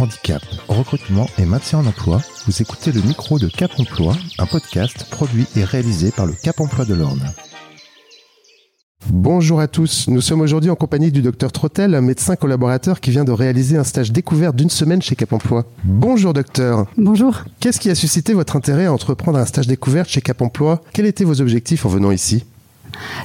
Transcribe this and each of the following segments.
handicap, recrutement et maintien en emploi, vous écoutez le micro de Cap Emploi, un podcast produit et réalisé par le Cap Emploi de l'Orne. Bonjour à tous, nous sommes aujourd'hui en compagnie du docteur Trottel, un médecin collaborateur qui vient de réaliser un stage découvert d'une semaine chez Cap Emploi. Bonjour docteur. Bonjour. Qu'est-ce qui a suscité votre intérêt à entreprendre un stage découverte chez Cap Emploi? Quels étaient vos objectifs en venant ici?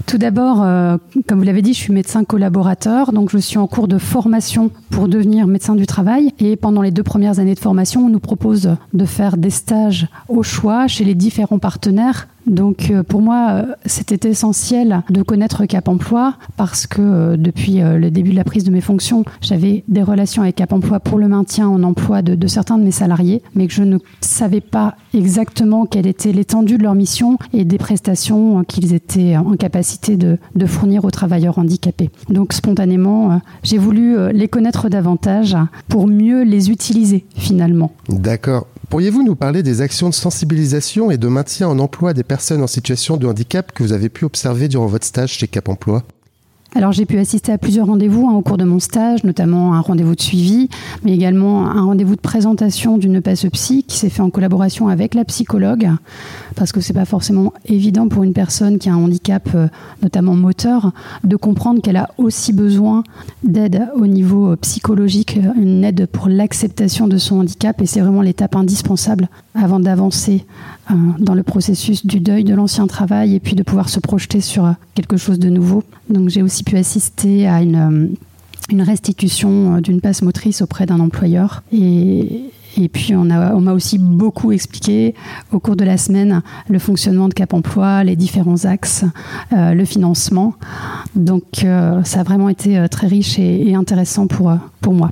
Tout d'abord, euh, comme vous l'avez dit, je suis médecin collaborateur, donc je suis en cours de formation pour devenir médecin du travail. Et pendant les deux premières années de formation, on nous propose de faire des stages au choix chez les différents partenaires donc euh, pour moi, euh, c'était essentiel de connaître Cap Emploi parce que euh, depuis le début de la prise de mes fonctions, j'avais des relations avec Cap Emploi pour le maintien en emploi de, certains de mes salariés, mais que je ne savais pas exactement quelle était l'étendue de leur mission et des prestations qu'ils étaient en capacité de, de, fournir aux travailleurs handicapés. Donc spontanément, j'ai voulu les connaître davantage pour mieux les utiliser finalement. D'accord. Pourriez-vous nous parler des actions de sensibilisation et de maintien en emploi des personnes en situation de handicap que vous avez pu observer durant votre stage chez Cap Emploi? Alors j'ai pu assister à plusieurs rendez-vous hein, au cours de mon stage, notamment un rendez-vous de suivi, mais également un rendez-vous de présentation d'une passe psy qui s'est fait en collaboration avec la psychologue, parce que c'est pas forcément évident pour une personne qui a un handicap, euh, notamment moteur, de comprendre qu'elle a aussi besoin d'aide au niveau euh, psychologique, une aide pour l'acceptation de son handicap, et c'est vraiment l'étape indispensable avant d'avancer euh, dans le processus du deuil de l'ancien travail et puis de pouvoir se projeter sur euh, quelque chose de nouveau. Donc j'ai aussi pu assister à une, euh, restitution d'une passe motrice auprès d'un employeur et, et puis on m'a on aussi beaucoup expliqué au cours de la semaine le fonctionnement de Cap Emploi, les différents axes, le financement. Donc ça a vraiment été très riche et, et intéressant pour, pour moi.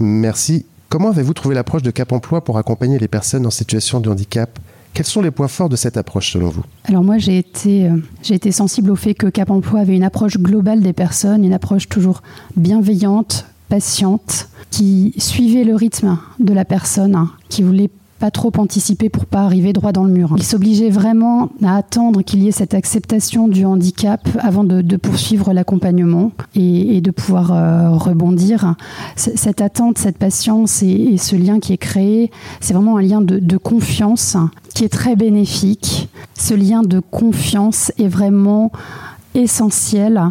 Merci. Comment avez-vous trouvé l'approche de Cap Emploi pour accompagner les personnes en situation de handicap? Quels sont les points forts de cette approche selon vous Alors moi j'ai été, euh, été sensible au fait que Cap Emploi avait une approche globale des personnes, une approche toujours bienveillante, patiente, qui suivait le rythme de la personne, qui voulait pas trop anticiper pour pas arriver droit dans le mur. Il s'obligeait vraiment à attendre qu'il y ait cette acceptation du handicap avant de, poursuivre l'accompagnement et, de pouvoir euh, rebondir. cette attente, cette patience et, ce lien qui est créé, c'est vraiment un lien de confiance qui est très bénéfique. Ce lien de confiance est vraiment essentiel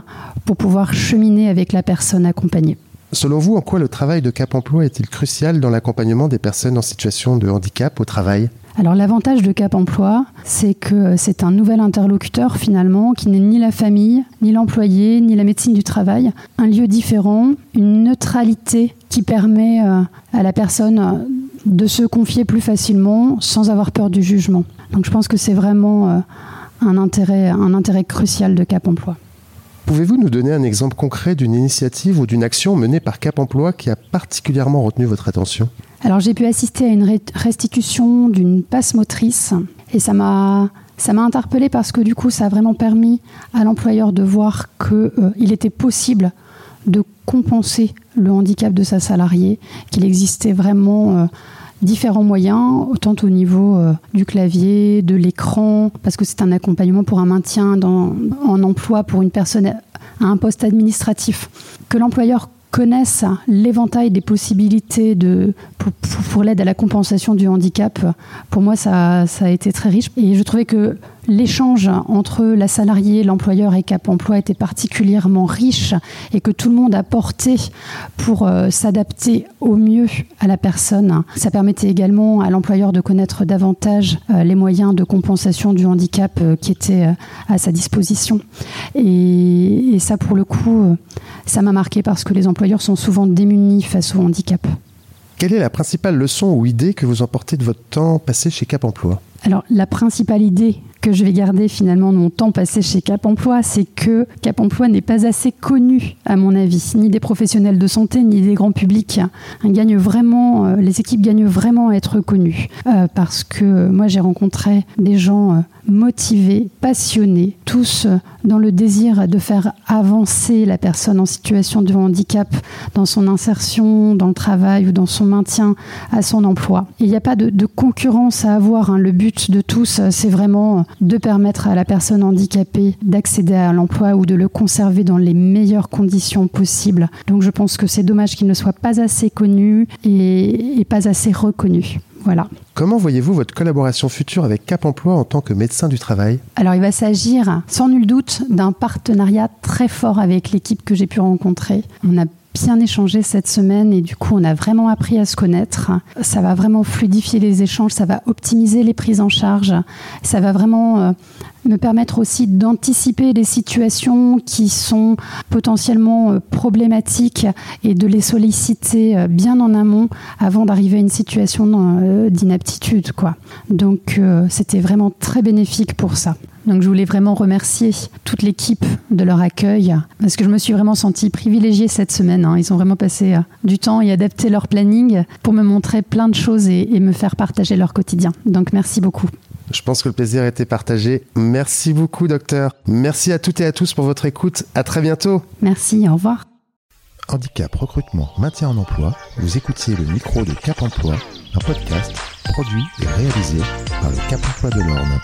pour pouvoir cheminer avec la personne accompagnée. Selon vous, en quoi le travail de Cap Emploi est-il crucial dans l'accompagnement des personnes en situation de handicap au travail? Alors l'avantage de Cap Emploi, c'est que c'est un nouvel interlocuteur finalement qui n'est ni la famille, ni l'employé, ni la médecine du travail. Un lieu différent, une neutralité qui permet euh, à la personne de se confier plus facilement sans avoir peur du jugement. Donc je pense que c'est vraiment euh, un intérêt crucial de Cap Emploi. Pouvez-vous nous donner un exemple concret d'une initiative ou d'une action menée par Cap Emploi qui a particulièrement retenu votre attention? Alors j'ai pu assister à une restitution d'une passe motrice et ça m'a ça m'a interpellé parce que du coup ça a vraiment permis à l'employeur de voir qu'il euh, était possible de compenser le handicap de sa salariée, qu'il existait vraiment euh, différents moyens, autant au niveau euh, du clavier, de l'écran, parce que c'est un accompagnement pour un maintien dans, en emploi pour une personne à un poste administratif, que l'employeur connaisse l'éventail des possibilités de, pour, l'aide à la compensation du handicap, pour moi, ça, ça, a été très riche. Et je trouvais que l'échange entre la salariée, l'employeur et Cap Emploi était particulièrement riche et que tout le monde a porté pour euh, s'adapter au mieux à la personne. Ça permettait également à l'employeur de connaître davantage euh, les moyens de compensation du handicap euh, qui étaient à sa disposition. Et, et ça, pour le coup, ça m'a marqué parce que les employeurs sont souvent démunis face au handicap. Quelle est la principale leçon ou idée que vous emportez de votre temps passé chez Cap Emploi? Alors, la principale idée que je vais garder finalement de mon temps passé chez Cap Emploi, c'est que Cap Emploi n'est pas assez connu, à mon avis, ni des professionnels de santé, ni des grands publics. Gagne vraiment, euh, les équipes gagnent vraiment à être connues. Euh, parce que moi, j'ai rencontré des gens euh, motivés, passionnés, tous dans le désir de faire avancer la personne en situation de handicap dans son insertion, dans le travail ou dans son maintien à son emploi. Il n'y a pas de, concurrence à avoir. Hein. Le but de tous, c'est vraiment de permettre à la personne handicapée d'accéder à l'emploi ou de le conserver dans les meilleures conditions possibles. Donc je pense que c'est dommage qu'il ne soit pas assez connu et pas assez reconnu. Voilà. Comment voyez-vous votre collaboration future avec Cap Emploi en tant que médecin du travail? Alors il va s'agir sans nul doute d'un partenariat très fort avec l'équipe que j'ai pu rencontrer. On a bien échangé cette semaine et du coup on a vraiment appris à se connaître. Ça va vraiment fluidifier les échanges, ça va optimiser les prises en charge, ça va vraiment euh, me permettre aussi d'anticiper les situations qui sont potentiellement euh, problématiques et de les solliciter euh, bien en amont avant d'arriver à une situation d'inaptitude. Quoi. Donc c'était vraiment très bénéfique pour ça. Donc je voulais vraiment remercier toute l'équipe de leur accueil parce que je me suis vraiment sentie privilégiée cette semaine. Hein. Ils ont vraiment passé du temps et adapté leur planning pour me montrer plein de choses et, et me faire partager leur quotidien. Donc merci beaucoup. Je pense que le plaisir a été partagé. Merci beaucoup, docteur. Merci à toutes et à tous pour votre écoute. À très bientôt. Merci, au revoir. Handicap, recrutement, maintien en emploi. Vous écoutiez le micro de Cap Emploi, un podcast produit et réalisé par le Cap Emploi de l'Orne.